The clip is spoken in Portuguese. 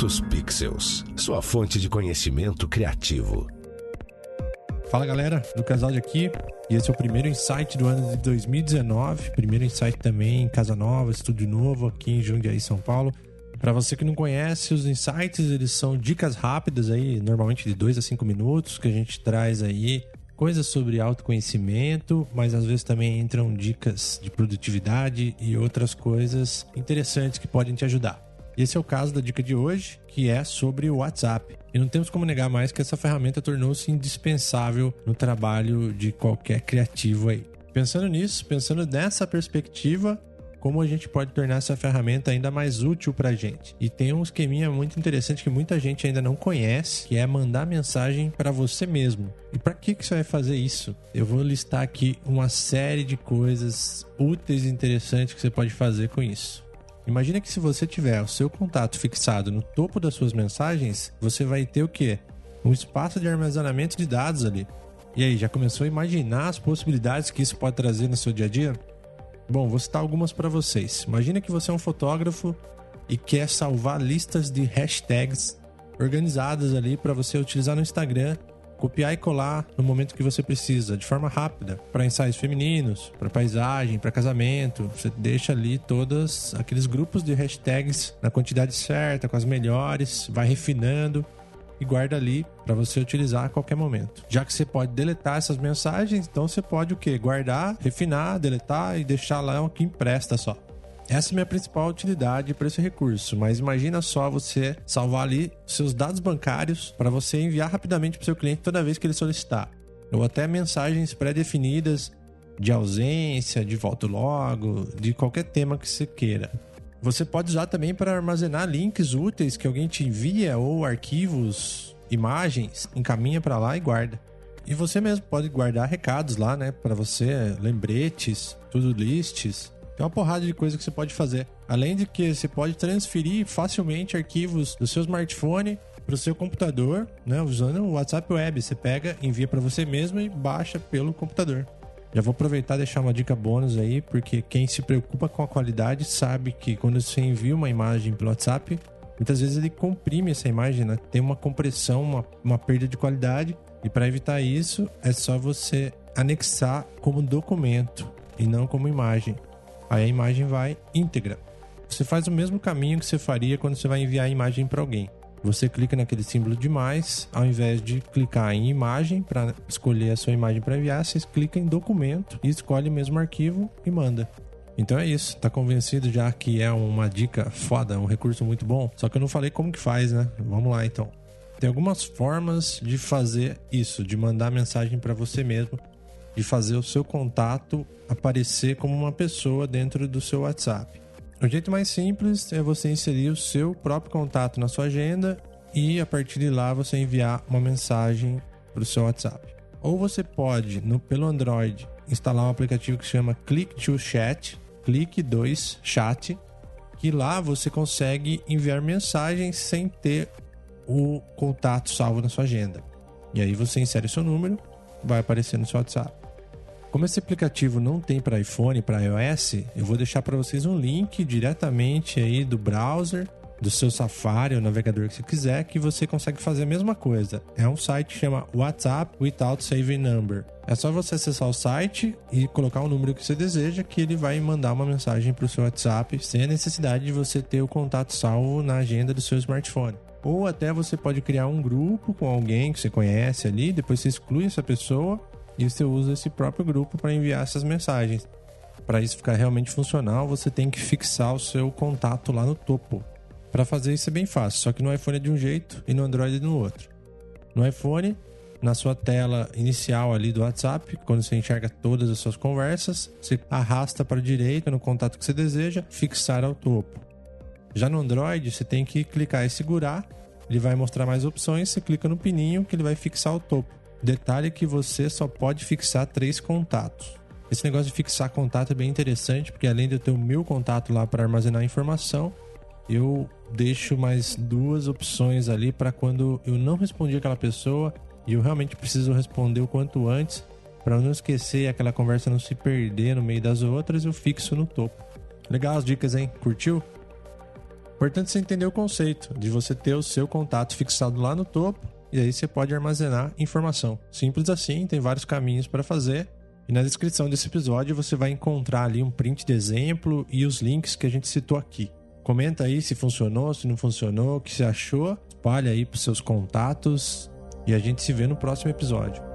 Muitos Pixels, sua fonte de conhecimento criativo. Fala galera, Lucas Aldi aqui, e esse é o primeiro insight do ano de 2019. Primeiro insight também em Casa Nova, estúdio novo aqui em Jundiaí, São Paulo. Para você que não conhece, os insights eles são dicas rápidas aí, normalmente de 2 a 5 minutos, que a gente traz aí coisas sobre autoconhecimento, mas às vezes também entram dicas de produtividade e outras coisas interessantes que podem te ajudar. Esse é o caso da dica de hoje, que é sobre o WhatsApp. E não temos como negar mais que essa ferramenta tornou-se indispensável no trabalho de qualquer criativo aí. Pensando nisso, pensando nessa perspectiva, como a gente pode tornar essa ferramenta ainda mais útil para a gente. E tem um esqueminha muito interessante que muita gente ainda não conhece, que é mandar mensagem para você mesmo. E para que, que você vai fazer isso? Eu vou listar aqui uma série de coisas úteis e interessantes que você pode fazer com isso. Imagina que se você tiver o seu contato fixado no topo das suas mensagens, você vai ter o quê? Um espaço de armazenamento de dados ali. E aí, já começou a imaginar as possibilidades que isso pode trazer no seu dia a dia? Bom, vou citar algumas para vocês. Imagina que você é um fotógrafo e quer salvar listas de hashtags organizadas ali para você utilizar no Instagram copiar e colar no momento que você precisa, de forma rápida, para ensaios femininos, para paisagem, para casamento. Você deixa ali todos aqueles grupos de hashtags na quantidade certa, com as melhores, vai refinando e guarda ali para você utilizar a qualquer momento. Já que você pode deletar essas mensagens, então você pode o que? Guardar, refinar, deletar e deixar lá o que empresta só. Essa é a minha principal utilidade para esse recurso, mas imagina só você salvar ali seus dados bancários para você enviar rapidamente para o seu cliente toda vez que ele solicitar. Ou até mensagens pré-definidas de ausência, de volta logo, de qualquer tema que você queira. Você pode usar também para armazenar links úteis que alguém te envia ou arquivos, imagens, encaminha para lá e guarda. E você mesmo pode guardar recados lá, né, para você, lembretes, tudo lists tem uma porrada de coisa que você pode fazer. Além de que você pode transferir facilmente arquivos do seu smartphone para o seu computador, né, usando o WhatsApp Web. Você pega, envia para você mesmo e baixa pelo computador. Já vou aproveitar e deixar uma dica bônus aí, porque quem se preocupa com a qualidade sabe que quando você envia uma imagem pelo WhatsApp, muitas vezes ele comprime essa imagem, né? tem uma compressão, uma, uma perda de qualidade. E para evitar isso, é só você anexar como documento e não como imagem. Aí a imagem vai íntegra. Você faz o mesmo caminho que você faria quando você vai enviar a imagem para alguém. Você clica naquele símbolo de mais, ao invés de clicar em imagem para escolher a sua imagem para enviar, você clica em documento e escolhe o mesmo arquivo e manda. Então é isso, tá convencido já que é uma dica foda, um recurso muito bom? Só que eu não falei como que faz, né? Vamos lá então. Tem algumas formas de fazer isso, de mandar mensagem para você mesmo de fazer o seu contato aparecer como uma pessoa dentro do seu WhatsApp. O jeito mais simples é você inserir o seu próprio contato na sua agenda e a partir de lá você enviar uma mensagem para o seu WhatsApp. Ou você pode, no, pelo Android, instalar um aplicativo que chama Click to Chat, Click 2 Chat, que lá você consegue enviar mensagens sem ter o contato salvo na sua agenda. E aí você insere seu número, vai aparecer no seu WhatsApp. Como esse aplicativo não tem para iPhone, para iOS, eu vou deixar para vocês um link diretamente aí do browser, do seu Safari ou navegador que você quiser, que você consegue fazer a mesma coisa. É um site que chama WhatsApp Without Saving Number. É só você acessar o site e colocar o número que você deseja, que ele vai mandar uma mensagem para o seu WhatsApp, sem a necessidade de você ter o contato salvo na agenda do seu smartphone. Ou até você pode criar um grupo com alguém que você conhece ali, depois você exclui essa pessoa e você usa esse próprio grupo para enviar essas mensagens. Para isso ficar realmente funcional, você tem que fixar o seu contato lá no topo. Para fazer isso é bem fácil, só que no iPhone é de um jeito e no Android é do outro. No iPhone, na sua tela inicial ali do WhatsApp, quando você enxerga todas as suas conversas, você arrasta para a direita no contato que você deseja, fixar ao topo. Já no Android, você tem que clicar e segurar, ele vai mostrar mais opções, você clica no pininho que ele vai fixar ao topo. Detalhe que você só pode fixar três contatos. Esse negócio de fixar contato é bem interessante, porque além de eu ter o meu contato lá para armazenar informação, eu deixo mais duas opções ali para quando eu não respondi aquela pessoa e eu realmente preciso responder o quanto antes, para não esquecer aquela conversa não se perder no meio das outras, eu fixo no topo. Legal as dicas, hein? Curtiu? Importante você entender o conceito de você ter o seu contato fixado lá no topo e aí você pode armazenar informação. Simples assim, tem vários caminhos para fazer. E na descrição desse episódio você vai encontrar ali um print de exemplo e os links que a gente citou aqui. Comenta aí se funcionou, se não funcionou, o que você achou. Espalha aí para seus contatos e a gente se vê no próximo episódio.